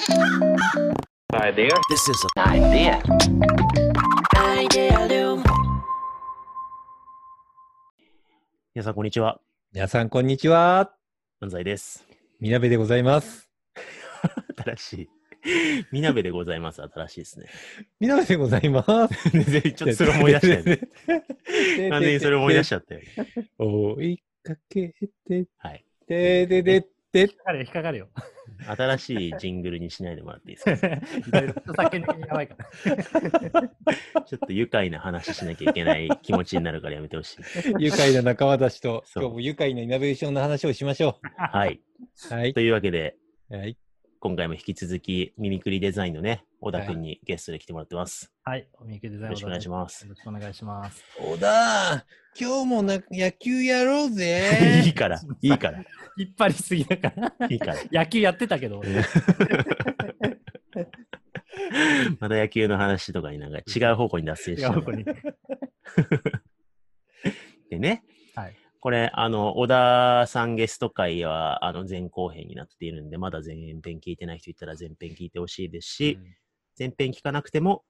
Idea. This is an idea. Idealum. 皆さん、こんにちは。皆さん、こんにちは。安西です。みなべでございます。新しい。みなべでございます。新しいですね。みなべでございます。全然ちょっとそれ思い出したよね。完全にそれ思い出しちゃったよ。追いかけて、はい。てででで、引っかかるよ、引っかかるよ。新しいジングルにしないでもらっていいですか？著作権的にやばいから。ちょっと愉快な話しなきゃいけない気持ちになるからやめてほしい。愉快な仲間たちと、そう今日も愉快なイノベーションの話をしましょはい。う。はいと。いうわけで、はい。今回も引き続き、ミミクリデザインのね、小田くんにゲストで来てもらってます。はい、おみゆきデザインよろしくお願いしますよろしくお願いします。小田、今日もな野球やろう いぜい。から、いいから、引っ張りすぎだから。いいから。野球やってたけど、俺また野球の話とかになんか違う方向に脱線しちゃう違う方向に。でね、はい。これ、あの、小田さんゲスト会は、あの、前後編になっているんで、まだ前編聞いてない人いたら前編聞いてほしいですし、前編聞かなくても、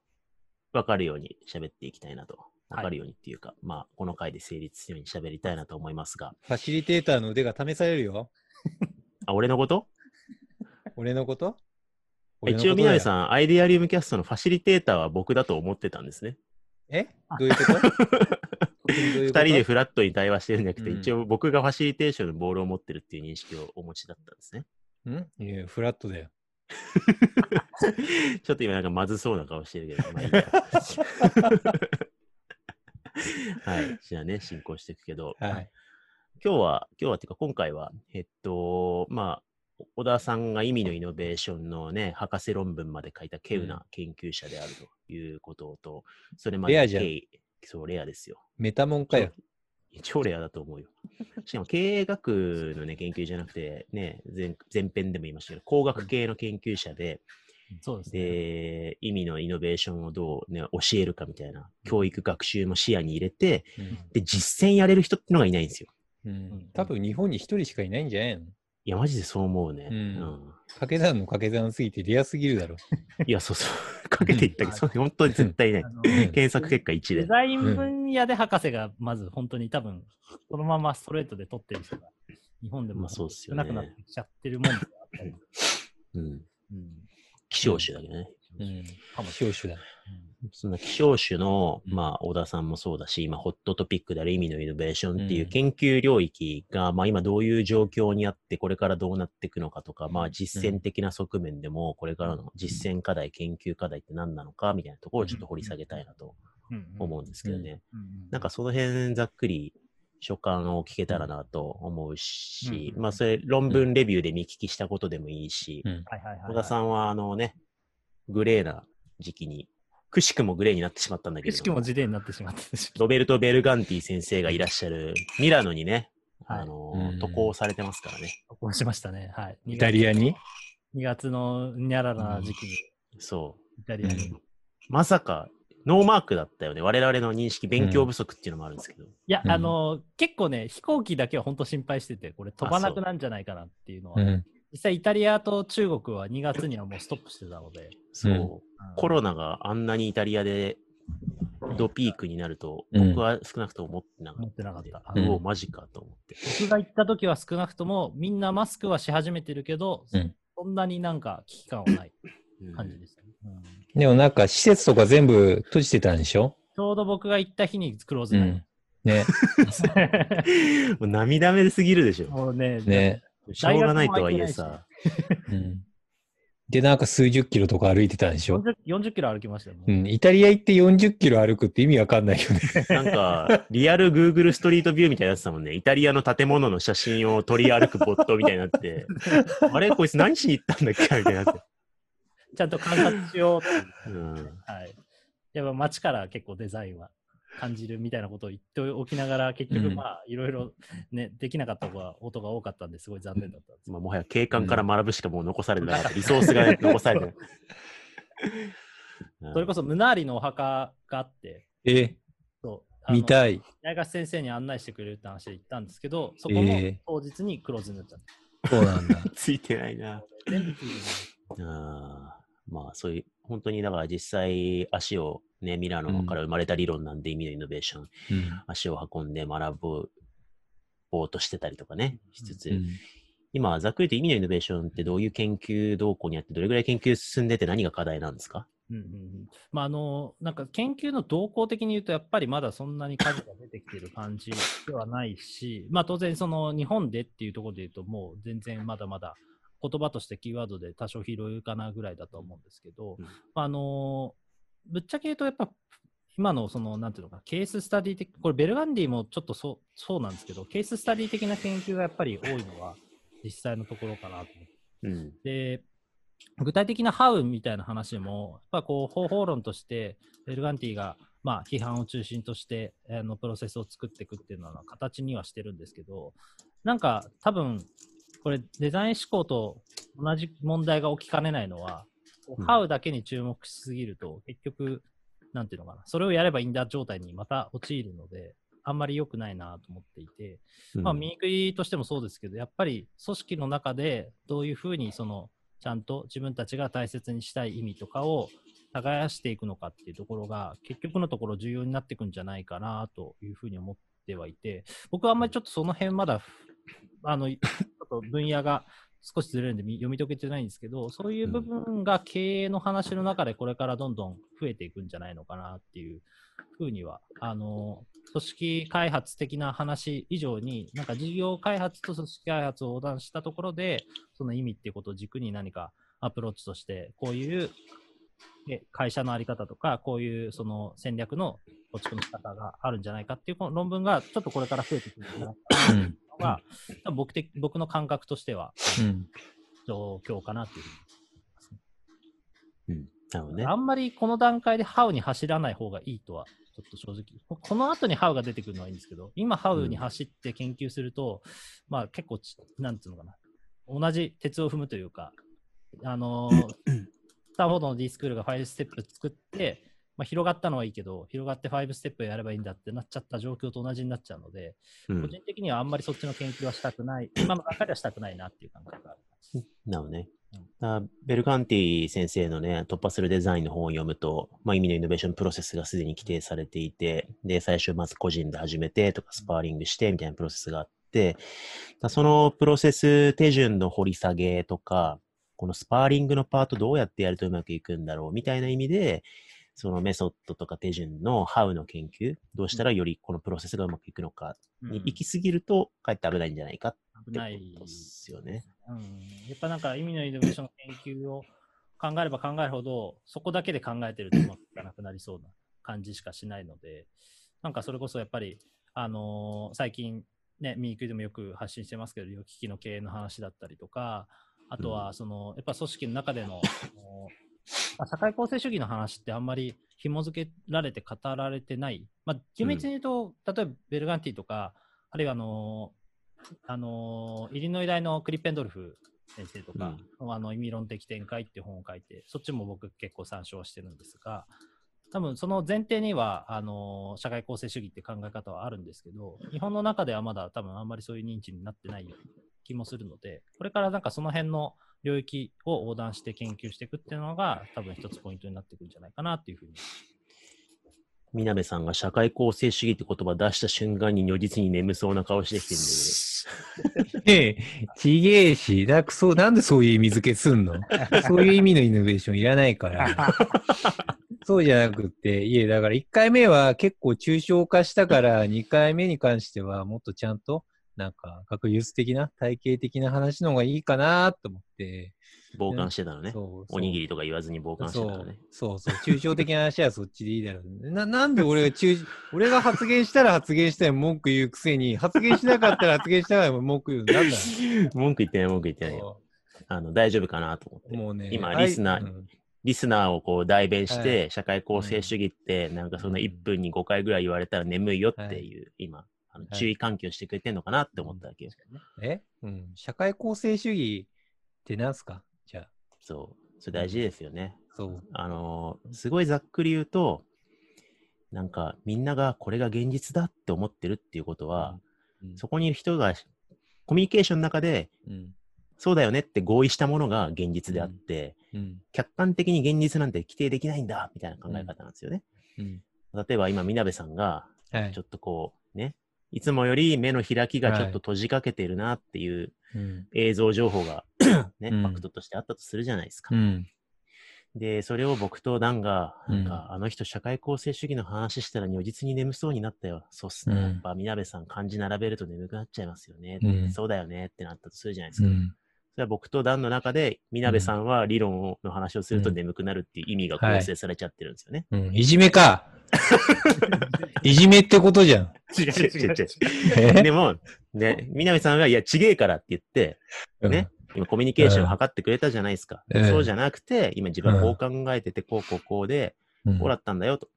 わかるように喋っていきたいなと。わかるようにっていうか、まあ、この回で成立するように喋りたいなと思いますが、ファシリテーターの腕が試されるよ。あ、俺のこと？俺のこと？一応、南ん。さん、アイデアリウムキャストのファシリテーターは僕だと思ってたんですね。え？どういうこと？二人でフラットに対話してるんじゃなくて、うん一応僕がファシリテーションのボールを持ってるっていう認識をお持ちだったんですね。ん？いや、フラットだよ。ちょっと今なんかまずそうな顔してるけど、まあいいや。はい。じゃあね、進行していくけど、はい。今日は、今日はっていうか今回は、えっと、まあ、小田さんが意味のイノベーションのね、博士論文まで書いた稀有な研究者であるということと、それまで経緯そう、レアですよ。メタモンかよ。超レアだと思うよ。しかも経営学のね、研究じゃなくて、ね、前前編でも言いましたけど、工学系の研究者で、そうですね。で、意味のイノベーションをどうね、教えるかみたいな、教育学習も視野に入れて、で、実践やれる人ってのがいないんですよ。うん。多分日本に一人しかいないんじゃないの？いや、マジでそう思うね。うんうん掛け算の掛け算すぎてレアすぎるだろ。いや、そうそう。かけていったけど、それ本当に絶対いない検索結果1で。デザイン分野で博士がまず本当に多分、このままストレートで取ってる人が日本でまもあそうっすよね少なくなってきちゃってるもんではあったり、うん。うん、希少種だけどね。うん。かもし少種だ。そんな希少種の、うん。まあ、小田さんもそうだし、今、ホットトピックである意味のイノベーションっていううん。研究領域が、まあ、今どういう状況にあって、これからどうなっていくのかとか、まあ、実践的な側面でも、これからの実践課題、研究課題って何なのか、みたいなところをちょっと掘り下げたいなと。思うんですけどね。なんかその辺ざっくり所感を聞けたらなと思うし、うん。まあそれ論文レビューで見聞きしたことでもいいし、小田さんはあのね、グレーな時期に、くしくもグレーになってしまったんだけくしくもれども、自伝になってしまったし。ロベルト・ベルガンティ先生がいらっしゃるミラノにね、はいあのうん渡航されてますからね。こうしましたね。はい。イタリアに？2月のニャララな時期にそイタリアに。うんう。まさか、ノーマークだったよね。我々の認識、勉強不足っていうのもあるんですけど。いや、うんあの、結構ね、飛行機だけは本当心配してて、これ飛ばなくなんじゃないかなっていうのは、うん。実際イタリアと中国は2月にはもうストップしてたので、そう。うんコロナがあんなにイタリアでドピークになると、うん僕は少なくとも思ってなか思っってなかった。た。うんおお、マジかと思って。僕が行った時は少なくともみんなマスクはし始めてるけど、うんそんなになんか危機感はないうん感じでしたね、うんでもなんか施設とか全部閉じてたんでしょ？ちょうど僕が行った日にクローズね。もう涙目すぎるでしすょ。もうね、ね。しょうがないとはいえさ。うん。で、なんか数十キロとか歩いてたんでしょ？40, 40キロ歩きましたよ、ねうん。イタリア行って40キロ歩くって意味わかんないよね。なんか、リアル Google ストリートビューみたいなやつだもんね。イタリアの建物の写真を取り歩くボットみたいになって、あれこいつ何しに行ったんだっけみたいになって。ちゃんと観察しようってうん。はい。やっぱ街から結構デザインは感じるみたいなことを言っておきながら、結局うんまあいろいろね、できなかったことが音が多かったんですごい残念だったんです。まあ、もはや景観から学ぶしかもう残されてなかった。リソースが、ね、残されてない。それこそムナーリのお墓があって、え、そう見たい。大学先生に案内してくれるって話で行ったんですけど、そこもえ当日にクローズになっちゃっそうなんだ。ついてないな。た。全部ついてあーまあ、そういう、本当にだから実際足をね、ミラノから生まれた理論なんで、意味のイノベーション、うん。足を運んで学ぼうとしてたりとかね、しつつ、うん。今、ざっくりと意味のイノベーションってどういう研究動向にあって、どれぐらい研究進んでて何が課題なんですか？うんうんうん。まあ、あの、なんか研究の動向的に言うと、やっぱりまだそんなに数が出てきている感じではないし、まあ当然その日本でっていうところで言うと、もう全然まだまだ言葉としてキーワードで多少拾えるかなぐらいだと思うんですけど、うん。まああの、ぶっちゃけ言うとやっぱ、今のその、なんていうのか、ケーススタディ的、これベルガンディもちょっとそうそうなんですけど、ケーススタディ的な研究がやっぱり多いのは実際のところかなとうん。で、具体的なハウみたいな話も、やっぱこう方法論として、ベルガンティが、まあ、批判を中心として、あのプロセスを作っていくっていうのは形にはしてるんですけど、なんか多分、これデザイン思考と同じ問題が起きかねないのは、こううん。ハウだけに注目しすぎると、結局、なんていうのかな、それをやればいいんだ状態にまた陥るので、あんまり良くないなと思っていて、まあ、見にくいとしてもそうですけど、やっぱり組織の中でどういうふうにそのちゃんと自分たちが大切にしたい意味とかを耕していくのかっていうところが結局のところ重要になっていくんじゃないかなというふうに思ってはいて、僕はあんまりちょっとその辺まだ、あの、ちょっと分野が少しずれるんでみ読み解けてないんですけど、そういう部分が経営の話の中でこれからどんどん増えていくんじゃないのかなっていうふうには、あの、組織開発的な話以上に、なんか事業開発と組織開発を横断したところで、その意味っていうことを軸に何かアプローチとして、こういうえ会社のあり方とか、こういうその戦略の構築の仕方があるんじゃないかっていうこの論文がちょっとこれから増えてくるんじゃないかな が、多分僕的僕の感覚としてはうん状況かなっていうふうにうん。なるほどねあ。んまりこの段階でハウに走らない方がいいとは、ちょっと正直。ここの後にハウが出てくるのはいいんですけど、今ハウに走って研究すると、まあ結構ち、なんつうのかな。同じ鉄を踏むというか、あのースタンフォードの D スクールが5ステップ作って、まあ、広がったのはいいけど、広がって5ステップやればいいんだってなっちゃった状況と同じになっちゃうので、うん個人的にはあんまりそっちの研究はしたくない、今の段階ではしたくないなっていう感覚がある。なるほどねうん。あベルガンティ先生のね、突破するデザインの本を読むと、まあ、意味のイノベーションプロセスがすでに規定されていて、で、最初まず個人で始めてとか、スパーリングしてみたいなプロセスがあって、だそのプロセス手順の掘り下げとか、このスパーリングのパートどうやってやるとうまくいくんだろうみたいな意味で、そのメソッドとか手順の How の研究、どうしたらよりこのプロセスがうまくいくのかに行き過ぎると、かえって危ないんじゃないかって危ないことですよね。うん、やっぱなんか意味のイノベーションの研究を考えれば考えるほど、そこだけで考えてるとうまくいかなくなりそうな感じしかしないので、なんかそれこそやっぱり、あのー最近、ね、ミークでもよく発信してますけど、医療機器の経営の話だったりとか、あとはその、やっぱ組織の中での、社会構成主義の話ってあんまり紐付けられて語られてない。まあ、厳密に言うと、例えばベルガンティとか、あるいはあのあのイリノイ大のクリッペンドルフ先生とか、あの意味論的展開っていう本を書いて、そっちも僕結構参照してるんですが、多分その前提にはあの社会構成主義って考え方はあるんですけど、日本の中ではまだ多分あんまりそういう認知になってない気もするので、これからなんかその辺の領域を横断して研究していくっていうのが多分一つポイントになってくるんじゃないかなっていうふうに。みなべさんが社会構成主義って言葉出した瞬間に如実に眠そうな顔してきてるんで、ええ、ちげえし、だくそう、なんでそういう意味付けすんの？そういう意味のイノベーションいらないから。そうじゃなくって、いえ、だから1回目は結構抽象化したから、2回目に関してはもっとちゃんと、なんか学術的な、体系的な話の方がいいかなと思って。傍観してたのね。おにぎりとか言わずに傍観してたのね。そうそう、抽象的な話はそっちでいいだろう、ね。な、なんで俺が中、俺が発言したら発言したら文句言うくせに、発言しなかったら発言したら文句言うの。なんだ 文句言ってない、文句言ってないよ。あの、大丈夫かなと思って。もうね、今リスナーうんリスナーをこう代弁して、は社会構成主義って、なんかそんなうん1分に5回ぐらい言われたら眠いよっていう、今、あのはい注意喚起をしてくれてんのかなって思ったわけよ。え？うん。社会構成主義ってなんすか？じゃあ。そう。それ大事ですよね。そう。あのーすごいざっくり言うと、なんかみんながこれが現実だって思ってるっていうことは、うんそこにいる人がコミュニケーションの中で、うん。そうだよねって合意したものが現実であって、うん。客観的に現実なんて規定できないんだ、みたいな考え方なんですよね。うん。例えば今、みなべさんが、はいちょ。っとこう、ね、いつもより目の開きがちょっと閉じかけてるなっていううん。映像情報が、ね、うんファクトとしてあったとするじゃないですか。うん。で、それを僕とダンが、なんか、うんあの人社会構成主義の話したら如実に眠そうになったよ。そうっすね。うんやっぱ、みなべさん漢字並べると眠くなっちゃいますよね。うんそうだよねってなったとするじゃないですか。うん。それは僕とダンの中で、みなべさんは理論をの話をするとうん眠くなるっていう意味が構成されちゃってるんですよね。うん。いじめか。いじめってことじゃん。違う違う違う。え？でも、ね、みなべさんが、いや、ちげえからって言って、ね、今コミュニケーションを図ってくれたじゃないですか。うんそうじゃなくて、今自分はこう考えてて、こうこうこうで、うん。こうだったんだよと。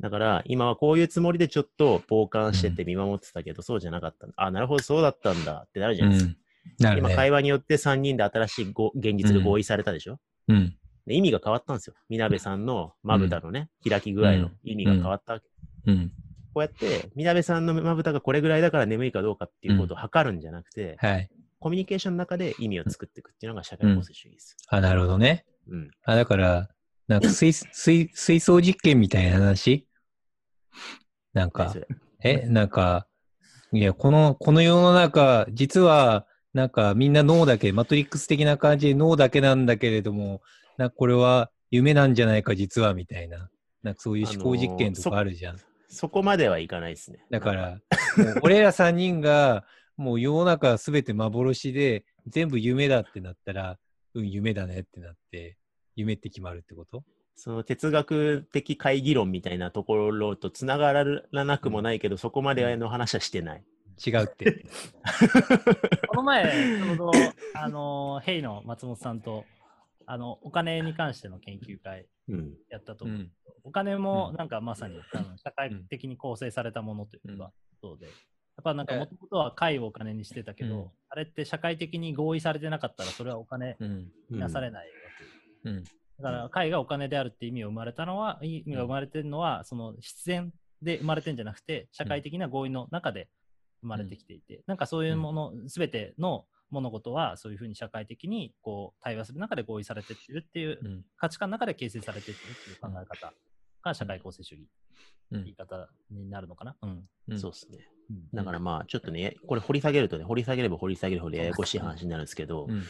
だから、今はこういうつもりでちょっと傍観してて見守ってたけど、そうじゃなかったんだ。あ、なるほど、そうだったんだってなるじゃうないですか。ん。なる今、ね。会話によって3人で新しいご現実が合意されたでしょ、うん。で意味が変わったんですよ。みなべさんのまぶたのね、開き具合の意味が変わったわけ。うん。こうやって、みなべさんのまぶたがこれぐらいだから眠いかどうかっていうことを測るんじゃなくて、はい。コミュニケーションの中で意味を作っていくっていうのが社会構成主義です。あ、なるほどね。うん。あ、だから、なんか水、水、水槽実験みたいな話？なんかえ、なんか、いや、この、この世の中、実は、なんかみんな脳だけ、マトリックス的な感じで脳だけなんだけれども、なこれは夢なんじゃないか、実は、みたいな。なんかそういう思考実験とかあるじゃん。そこまではいかないですね。だから、俺ら3人が、もう世の中すべて幻で、全部夢だってなったら、うん、夢だねってなって、夢って決まるってこと？その哲学的会議論みたいなところとつながらなくもないけど、そこまでの話はしてない。違うって。この前、ちょうど、あの、ヘイの松本さんと、あの、お金に関しての研究会うん。やったと思う。うん。お金もうんなんかまさに、あの社会的に構成されたものといううんか、そうで。やっぱなんかえもともとは会をお金にしてたけど、うんあれって社会的に合意されてなかったらそれはお金うん。になされないわけ。うん。だから会がお金であるって意味を生まれたのは、意味が生まれてるのは、その必然で生まれてるんじゃなくて、社会的な合意の中で生まれてきていて、なんかそういうもの、すべての物事はそういうふうに社会的にこう対話する中で合意されてってるっていううん。価値観の中で形成されてってるっていう考え方が社会構成主義うん言い方になるのかな？うん。うんそうですね。うんだからまあ、ちょっとね、これ掘り下げるとね、掘り下げれば掘り下げるほどややこしい話になるんですけど、うん。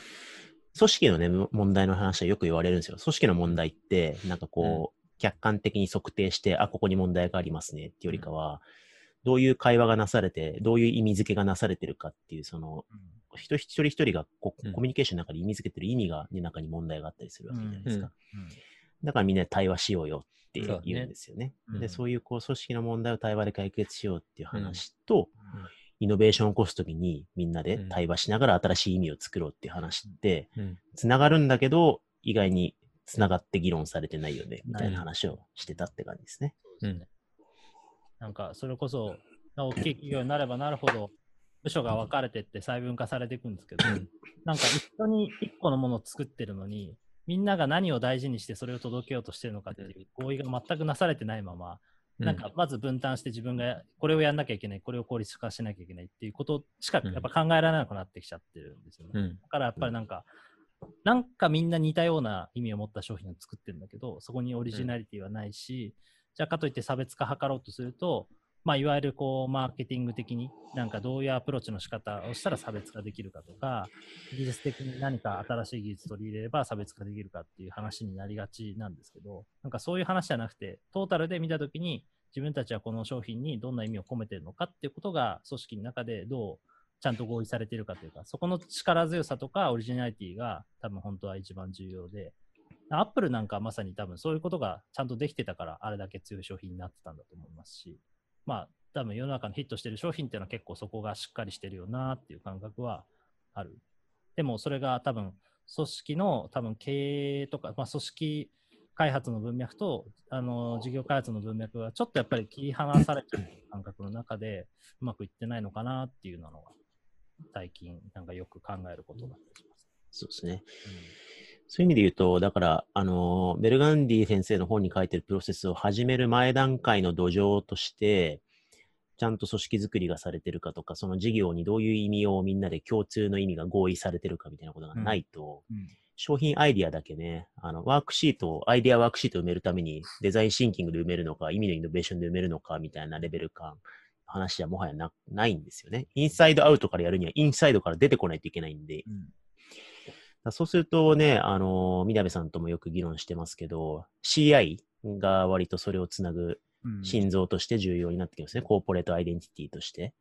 組織のね、問題の話はよく言われるんですよ。組織の問題って、なんかこう、客観的に測定して、あ、ここに問題がありますねっていうよりかは、どういう会話がなされて、どういう意味付けがなされてるかっていう、その、人一人一人がこうんコミュニケーションの中で意味付けてる意味が、ね、中に問題があったりするわけじゃないですか。うんだからみんなで対話しようよって言うんですよね。うんで、そういうこう組織の問題を対話で解決しようっていう話と、うんイノベーションを起こすときにみんなで対話しながら新しい意味を作ろうっていう話って、うん。つながるんだけど、意外につながって議論されてないよね、みたいな話をしてたって感じですね。うん。なんかそれこそ、大きい企業になればなるほど、部署が分かれてって細分化されていくんですけど、なんか一緒に一個のものを作ってるのに、みんなが何を大事にしてそれを届けようとしてるのかっていう合意が全くなされてないまま、なんかまず分担して自分がこれをやんなきゃいけない、これを効率化しなきゃいけないっていうことしかうん。やっぱ考えられなくなってきちゃってるんですよね。うん。だからやっぱりなんか、なんかみんな似たような意味を持った商品を作ってるんだけど、そこにオリジナリティはないし、じゃあかといって差別化図ろうとすると、まあ、いわゆるこうマーケティング的になんかどういうアプローチの仕方をしたら差別化できるかとか、技術的に何か新しい技術取り入れれば差別化できるかっていう話になりがちなんですけど、なんかそういう話じゃなくて、トータルで見たときに自分たちはこの商品にどんな意味を込めてるのかっていうことが組織の中でどうちゃんと合意されているかというか、そこの力強さとかオリジナリティが多分本当は一番重要で、アップルなんかまさに多分そういうことがちゃんとできてたから、あれだけ強い商品になってたんだと思いますし、まあ多分世の中のヒットしてる商品っていうのは結構そこがしっかりしてるよなっていう感覚はある。でもそれが多分組織の多分経営とか、まあ、組織開発の文脈とあの事業開発の文脈がちょっとやっぱり切り離されちゃう感覚の中でうまくいってないのかなっていうのが最近なんかよく考えることだったりします。そうですね。そういう意味で言うと、だから、あの、ベルガンディ先生の本に書いてるプロセスを始める前段階の土壌として、ちゃんと組織づくりがされてるかとか、その事業にどういう意味をみんなで共通の意味が合意されてるかみたいなことがないと、うん。商品アイディアだけね、あの、ワークシートを、アイディアワークシートを埋めるために、デザインシンキングで埋めるのか、意味のイノベーションで埋めるのか、みたいなレベル感、話はもはやなないんですよね。インサイドアウトからやるには、インサイドから出てこないといけないんで、うん。だそうするとね、あの、みなべさんともよく議論してますけど、CI が割とそれをつなぐうん。心臓として重要になってきますね。コーポレートアイデンティティとして。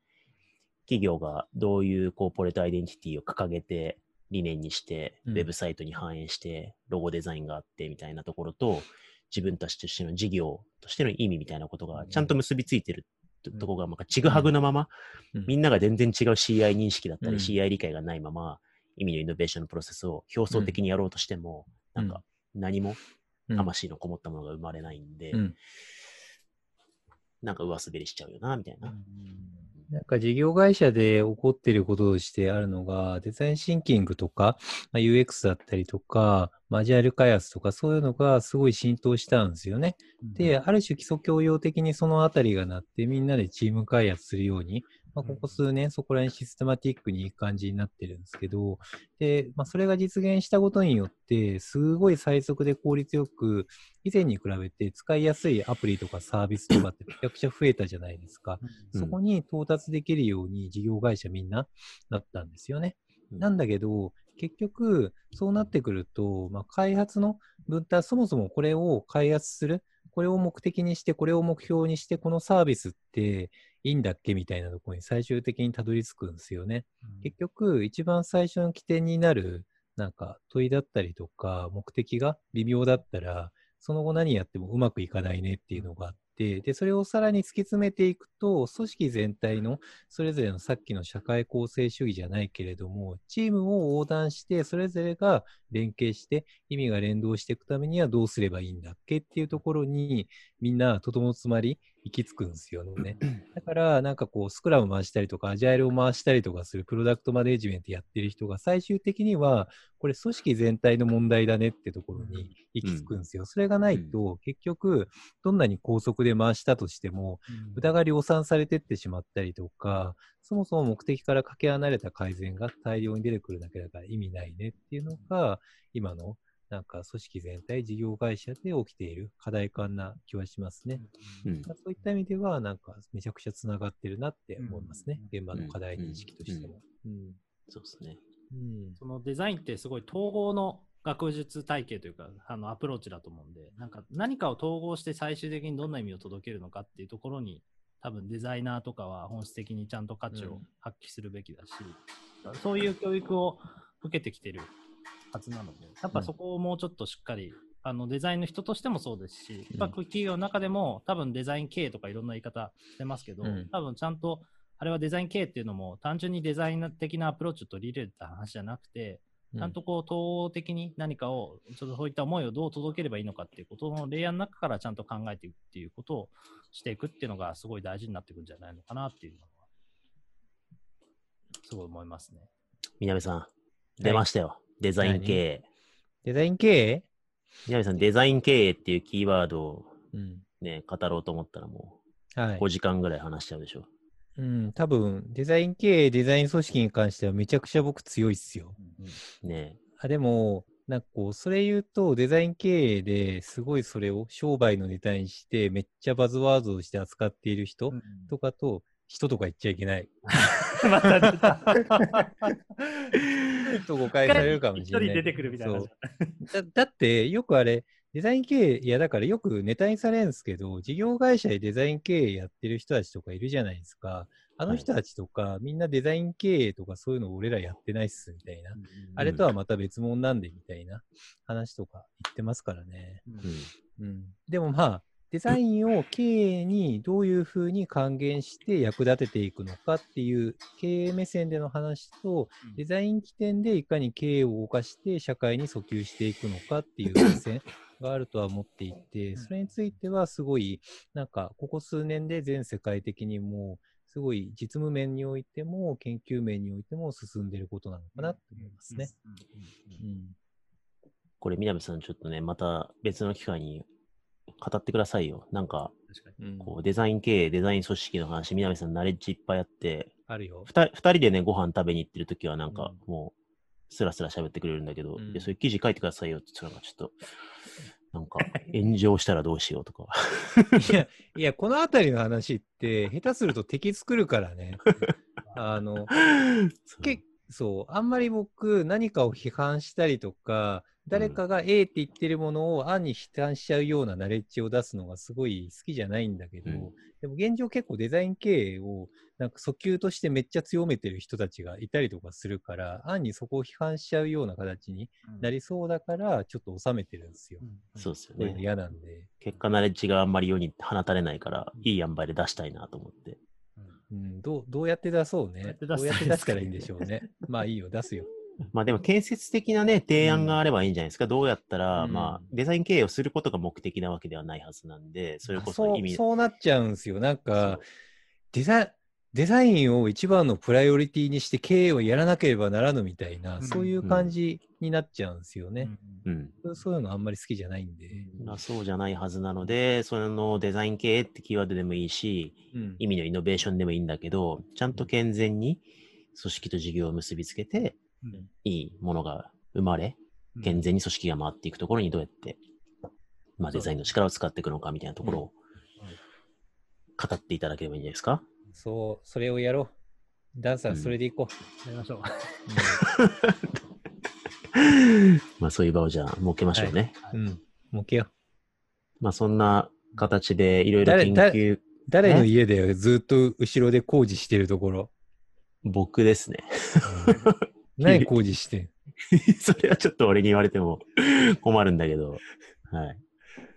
企業がどういうコーポレートアイデンティティを掲げて、理念にして、うん。ウェブサイトに反映して、ロゴデザインがあってみたいなところと、自分たちとしての事業としての意味みたいなことがちゃんと結びついてるとところが、なんかちぐはぐなまま、うん。みんなが全然違う CI 認識だったり、うん。CI 理解がないまま、意味のイノベーションのプロセスを表層的にやろうとしても、うん。なんか何もうん。魂のこもったものが生まれないんで、うん。なんか上滑りしちゃうよな、みたいな。なんか事業会社で起こっていることとしてあるのが、デザインシンキングとか、まあ、UX だったりとか、マジュアル開発とか、そういうのがすごい浸透したんですよね。で、ある種基礎教養的にそのあたりがなって、みんなでチーム開発するように、まあ、ここ数年そこら辺システマティックにいい感じになってるんですけど、で、まあ、それが実現したことによって、すごい最速で効率よく、以前に比べて使いやすいアプリとかサービスとかってめちゃくちゃ増えたじゃないですか。うんそこに到達できるように事業会社みんななったんですよね。うんなんだけど、結局、そうなってくると、まあ、開発の分担、そもそもこれを開発する、これを目的にして、これを目標にして、このサービスっていいんだっけみたいなところに最終的にたどり着くんですよね。結局、一番最初の起点になる、なんか問いだったりとか、目的が微妙だったら、その後何やってもうまくいかないねっていうのがあって、で、それをさらに突き詰めていくと、組織全体のそれぞれのさっきの社会構成主義じゃないけれども、チームを横断して、それぞれが連携して、意味が連動していくためにはどうすればいいんだっけっていうところに、みんなとどのつまり行き着くんですよね。だから、なんかこう、スクラム回したりとか、アジャイルを回したりとかするプロダクトマネジメントやってる人が、最終的には、これ組織全体の問題だねってところに行き着くんですよ。それがないと、結局、どんなに高速で回したとしても、無駄が量産されてってしまったりとか、そもそも目的からかけ離れた改善が大量に出てくるだけだから意味ないねっていうのが、今のなんか組織全体、事業会社で起きている課題感な気はしますね。うんまあそういった意味では、なんかめちゃくちゃつながってるなって思いますね。現場の課題認識としても。うんそうですね。うんそのデザインってすごい統合の学術体系というか、あのアプローチだと思うんで、なんか何かを統合して最終的にどんな意味を届けるのかっていうところに、多分デザイナーとかは本質的にちゃんと価値を発揮するべきだし、そういう教育を受けてきてるはずなので、やっぱそこをもうちょっとしっかり、あのデザインの人としてもそうですし、うん。やっぱ企業の中でも多分デザイン経営とかいろんな言い方してますけど、うん。多分ちゃんとあれはデザイン経営っていうのも単純にデザイン的なアプローチを取り入れた話じゃなくて、ちゃんとこう統合的に何かを、ちょっとそういった思いをどう届ければいいのかっていうことのレイヤーの中からちゃんと考えていくっていうことをしていくっていうのがすごい大事になってくるんじゃないのかなっていうのは、すごい思いますね。みなべさん、出ましたよ。デザイン経営。デザイン経営みなべさん、デザイン経営っていうキーワードをうん。ね、語ろうと思ったらもはう5時間ぐらい話しちゃうでしょ。うん、多分、デザイン経営、デザイン組織に関してはめちゃくちゃ僕強いっすよ。ねあ、でも、なんかこう、それ言うと、デザイン経営ですごいそれを商売のネタにして、めっちゃバズワードとして扱っている人とかと、人とか言っちゃいけない。また出た。と誤解されるかもしれない。一人出てくるみたいなそうだだって、よくあれ、デザイン経営、いやだからよくネタにされるんですけど、事業会社でデザイン経営やってる人たちとかいるじゃないですか。あの人たちとか、みんなデザイン経営とかそういうの俺らやってないっすみたいな。あれとはまた別物なんでみたいな話とか言ってますからね。うん。うん、でもまあ、デザインを経営にどういうふうに還元して役立てていくのかっていう経営目線での話と、うん。デザイン起点でいかに経営を動かして社会に訴求していくのかっていう目線があるとは思っていて、それについてはすごい、なんかここ数年で全世界的にも、すごい実務面においても研究面においても進んでることなのかなと思いますね。うんこれ、みなべさん、ちょっとね、また別の機会に語ってくださいよ。なんか、こうデザイン経営、デザイン組織の話、南さんナレッジいっぱいあって、あるよ。二人二人でね、ご飯食べに行ってるときはなんかうもう、スラスラ喋ってくれるんだけど、うんそういう記事書いてくださいよって言ったら、ちょっと、なんか、炎上したらどうしようとか。いや、いや、このあたりの話って、下手すると敵作るからね。あの、けそう、あんまり僕、何かを批判したりとか、誰かが A って言ってるものを暗に批判しちゃうようなナレッジを出すのがすごい好きじゃないんだけど、うんでも現状結構デザイン経営をなんか訴求としてめっちゃ強めてる人たちがいたりとかするから、暗にそこを批判しちゃうような形になりそうだから、ちょっと収めてるんですよ。そうですよね。嫌なんで。結果ナレッジがあんまり世に放たれないから、いい塩梅で出したいなと思って。うん、どうどうやって出そうね。どうやって出したらいいどうやって出したらいいんでしょうね。まあいいよ、出すよ。まあでも建設的なね、提案があればいいんじゃないですか。どうやったら、うんまあ、デザイン経営をすることが目的なわけではないはずなんで、それこそ意味そうなっちゃうんですよ。なんそかう、デザデザインを一番のプライオリティにして経営をやらなければならぬみたいな、うんそういう感じになっちゃうんですよね。うん。そうそういうのあんまり好きじゃないんで。まあ、そうじゃないはずなので、そのデザイン経営ってキーワードでもいいし、うん意味のイノベーションでもいいんだけど、ちゃんと健全に組織と事業を結びつけて、うんいいものが生まれ、健全に組織が回っていくところにどうやって、まあ、デザインの力を使っていくのかみたいなところを語っていただければいいんじゃないですか？そう、それをやろう。ダンさうんん、それでいこやりましょう。まあ、そういう場をじゃあ設けましょうね。う。うん。もうけよ。まあ、そんな形でいろいろ研究、誰の家でずっと後ろで工事してるところ？僕ですね。何工事してん？それはちょっと俺に言われても困るんだけど、はい。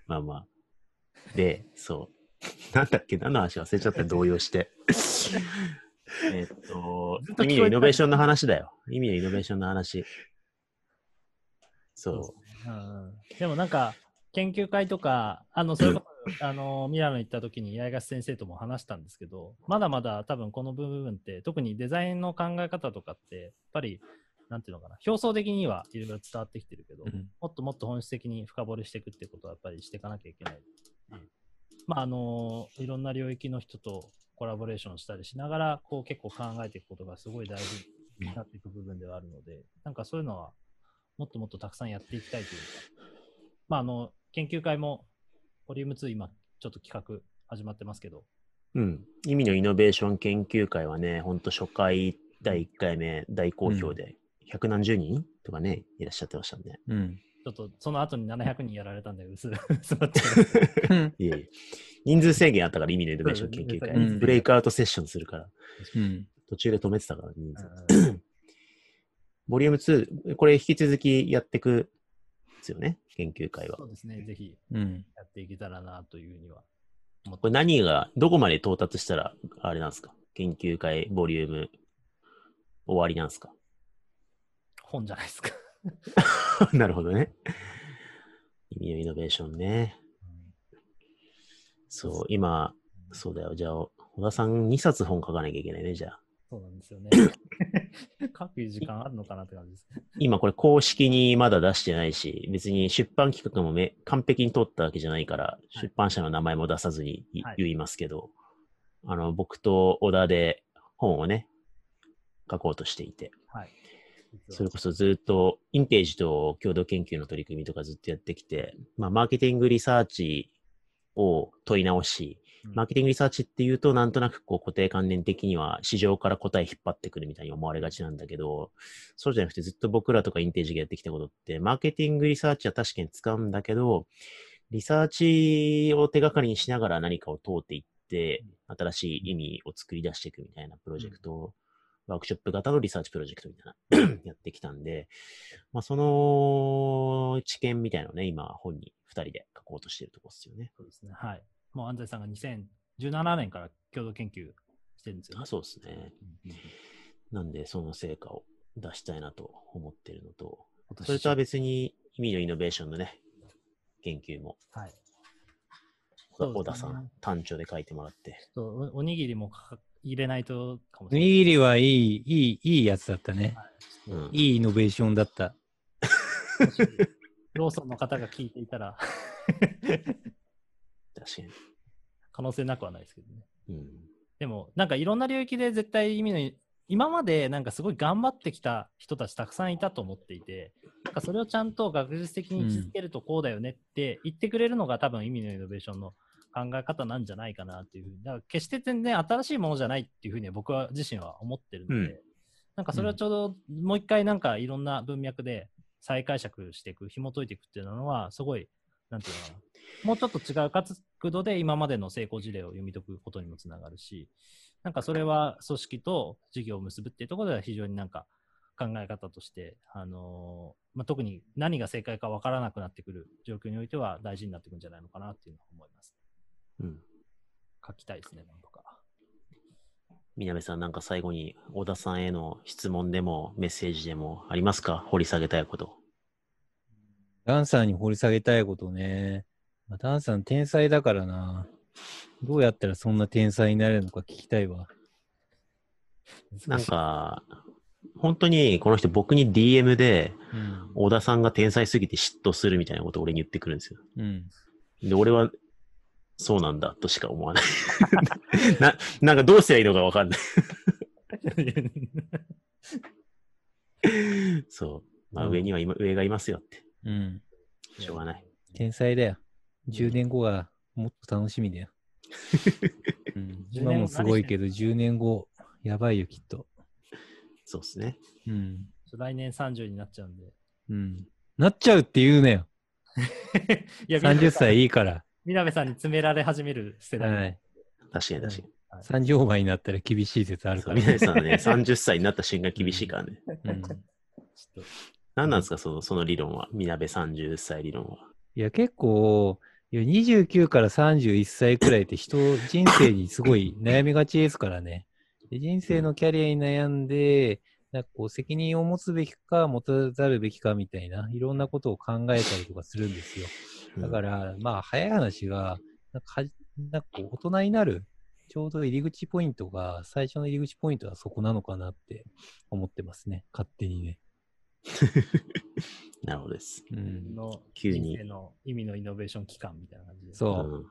まあまあ。で、そう。なんだっけ？何の話？忘れちゃった動揺して。えっと意味のイノベーションの話だよ。意味のイノベーションの話。そうんでもなんか、研究会とか、あの、それこそ、あの、ミラノ行った時に八重樫先生とも話したんですけど、まだまだ多分この部分って、特にデザインの考え方とかって、やっぱり、なんていうのかな、表層的にはいろいろ伝わってきてるけど、うんもっともっと本質的に深掘りしていくっていうことはやっぱりしていかなきゃいけない。まあ、あの、いろんな領域の人とコラボレーションしたりしながら、こう結構考えていくことがすごい大事になっていく部分ではあるので、なんかそういうのはもっともっとたくさんやっていきたいというか、まあ、あの、研究会も、ボリューム2今、ちょっと企画始まってますけど、う。うん。意味のイノベーション研究会はね、ほんと初回第1回目大好評で、百何十人とかね、いらっしゃってましたんで。うん。ちょっとその後に700人やられたんで、薄薄 まっちゃう。いえいえ。人数制限あったから意味のイノベーション研究会。うんブレイクアウトセッションするから。うん。途中で止めてたから、人数。うん ボリューム2、これ引き続きやっていくですよね、研究会はそ。うですね、ぜひうん。やっていけたらなというふうには思ってこれ何が、どこまで到達したら、あれなんですか？研究会ボリューム終わりなんですか？本じゃないですか。なるほどね。意味のイノベーションね。そう、今、そうだよ。じゃあ、小田さん2冊本書かなきゃいけないね、じゃあ。そうなんですよね。書く時間あるのかなって感じですね。今これ公式にまだ出してないし、別に出版企画もめ完璧に通ったわけじゃないから、い出版社の名前も出さずにいはい言いますけど、あの、僕と小田で本をね、書こうとしていて、はい。それこそずっとインテージと共同研究の取り組みとかずっとやってきて、まあ、マーケティングリサーチを問い直し、うんマーケティングリサーチっていうと、なんとなくこう固定観念的には市場から答え引っ張ってくるみたいに思われがちなんだけど、そうじゃなくてずっと僕らとかインテージがやってきたことって、マーケティングリサーチは確かに使うんだけど、リサーチを手がかりにしながら何かを通っていって、新しい意味を作り出していくみたいなプロジェクトを、ワークショップ型のリサーチプロジェクトみたいな、やってきたんで、まあ、その知見みたいなのをね、今本に二人で書こうとしてるところですよね。そうですね。はい。もう安西さんが2017年から共同研究してるんですよね。あそうですね。うんうんなんで、その成果を出したいなと思ってるのと、それとは別に意味のイノベーションのね、研究も、はい。小田さん、単調で書いてもらって。そうおおにぎりもか入れないとかもおしれない。にぎりはいい、いい、いいやつだったね。うん。いいイノベーションだった。ローソンの方が聞いていたら 確かに。可能性なくはないですけどね。うん。でも、なんかいろんな領域で絶対意味の、今までなんかすごい頑張ってきた人たちたくさんいたと思っていて、なんかそれをちゃんと学術的に位置づけるとこうだよねって言ってくれるのが多分意味のイノベーションの考え方なんじゃないかなっていうふうに。だから決して全然新しいものじゃないっていうふうには僕は自身は思ってるので、うんなんかそれをちょうどもう一回なんかいろんな文脈で再解釈していく、紐解いていくっていうのはすごい、なんていうのかな。もうちょっと違う角度で今までの成功事例を読み解くことにもつながるし、なんかそれは組織と事業を結ぶっていうところでは非常になんか考え方として、あのーまあ、特に何が正解か分からなくなってくる状況においては大事になってくるんじゃないのかなっていうのは思います。うん。書きたいですね、なんとか。南さん、なんか最後に、小田さんへの質問でもメッセージでもありますか？掘り下げたいこと。ダンさんに掘り下げたいことね。まあ、ダンさん天才だからな。どうやったらそんな天才になれるのか聞きたいわ。なんか、本当にこの人僕に DM で、うん。小田さんが天才すぎて嫉妬するみたいなことを俺に言ってくるんですよ。うん。で、俺は、そうなんだとしか思わない。な、なんかどうすりゃいいのかわかんない。そう。まあうん上には今、上がいますよって。うん。しょうがない。天才だよ。10年後がもっと楽しみだよ。うん、10今もすごいけど、10年後、やばいよ、きっと。そうですね。うん。来年30になっちゃうんで。うん。なっちゃうって言うなよ。いや30歳いいから。みなべさんに詰められ始める世代。はい。確かに確かに。30オーバーになったら厳しい説あるそう、から。南さんはね、30歳になった瞬間厳しいからね。うん、ちょっと何なんですか、その、その理論は。みなべ30歳理論は。いや、結構、いや29から31歳くらいって人、人生にすごい 悩みがちですからね。で人生のキャリアに悩んで、なんかこう責任を持つべきか、持たざるべきかみたいな、いろんなことを考えたりとかするんですよ。だから、まあ、早い話が、なんかは、なんかこう、大人になる、ちょうど入り口ポイントが、最初の入り口ポイントはそこなのかなって思ってますね。勝手にね。なるほどです。うん。の急にの意味のイノベーション期間みたいな感じで。そう、うん。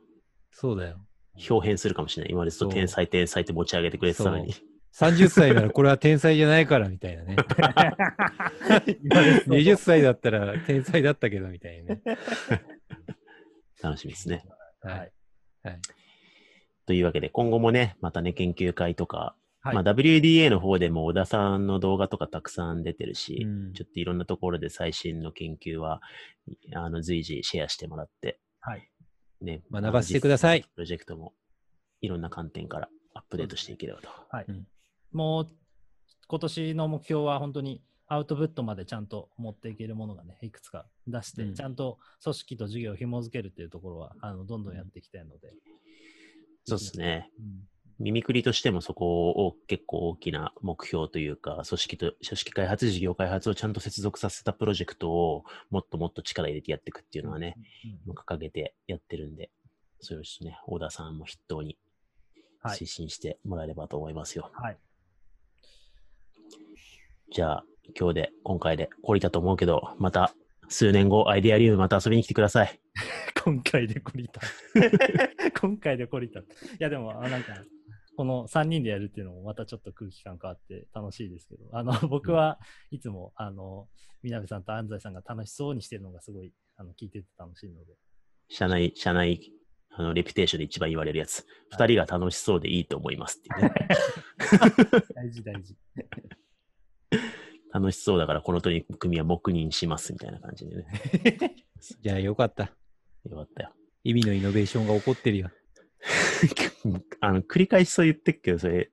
そうだよ。表変するかもしれない。今までずっと天才天才って持ち上げてくれてたのに。30歳ならこれは天才じゃないからみたいなね。20歳だったら天才だったけどみたいなね。楽しみですね。はい。はい。はい。というわけで、今後もね、またね、研究会とか、はいまあ、WDA の方でも小田さんの動画とかたくさん出てるし、うんちょっといろんなところで最新の研究は、あの、随時シェアしてもらって、はい。ね、学ばせてくださいプロジェクトも、いろんな観点からアップデートしていければと。はい。うんもう、今年の目標は本当にアウトプットまでちゃんと持っていけるものがね、いくつか出して、うんちゃんと組織と事業を紐づけるっていうところは、あの、どんどんやっていきたいので。そうですね。うん耳くりとしてもそこを結構大きな目標というか、組織と、組織開発、事業開発をちゃんと接続させたプロジェクトをもっともっと力入れてやっていくっていうのはね、うん掲げてやってるんで、それをですね、小田さんも筆頭にはい推。進してもらえればと思いますよ。はい。じゃあ、今日で、今回で懲りたと思うけど、また数年後、アイデアリウムまた遊びに来てください。今回で懲りた。今回で懲りた。いや、でも、あなんか、この3人でやるっていうのもまたちょっと空気感変わって楽しいですけど、あの、僕はいつも、あの、南さんと安西さんが楽しそうにしてるのがすごい、あの、聞いてて楽しいので。社内、社内、あの、レピュテーションで一番言われるやつ。二人が楽しそうでいいと思いますっていうね。大事大事。楽しそうだからこの取り組みは黙認しますみたいな感じでね。じゃあよかった。よかったよ。意味のイノベーションが起こってるよ。あの、繰り返しそう言ってっけど、それ、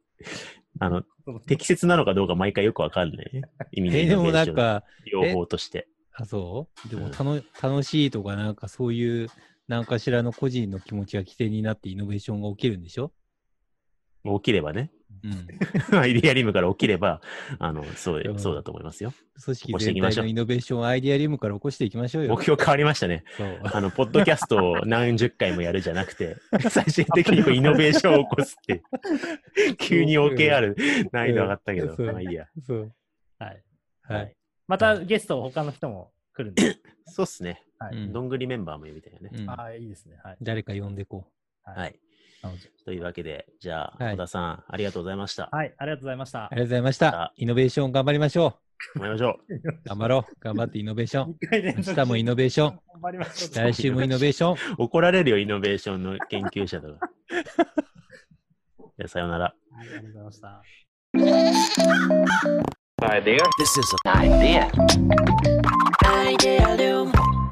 あの、適切なのかどうか毎回よくわかんない。意味のえ、でもなんか、両方として。あ、そう？でもたの楽しいとかなんかそういう何かしらの個人の気持ちが起点になってイノベーションが起きるんでしょ？起きればね。うん。アイデアリムから起きれば、あの、そううんそうだと思いますよ。組織全体のイノベーションをアイデアリムから起こしていきましょうよ。目標変わりましたね。あの、ポッドキャストを何十回もやるじゃなくて、最終的にこう イノベーションを起こすって、急に OKR 難易度上がったけど、まあいいや。そう。はい。はい。またゲスト他の人も来るんで。そうっすね。どんぐりメンバーも呼びたいよね。うんああ、いいですね。はい。誰か呼んでこははい。というわけで、じゃあ、はい小田さん、ありがとうございました。はい、ありがとうございましたあり。がとうございました。イノベーション頑張りましょ頑張りましょう。頑張ろう。頑張ってイノベーション。2回連続明日もイノベーション。頑張りましょう。来週もイノベーション。う。怒られるよ、イノベーションの研究者とか。じゃあ、さようなら。はい、ありがとうございました。This is an idea.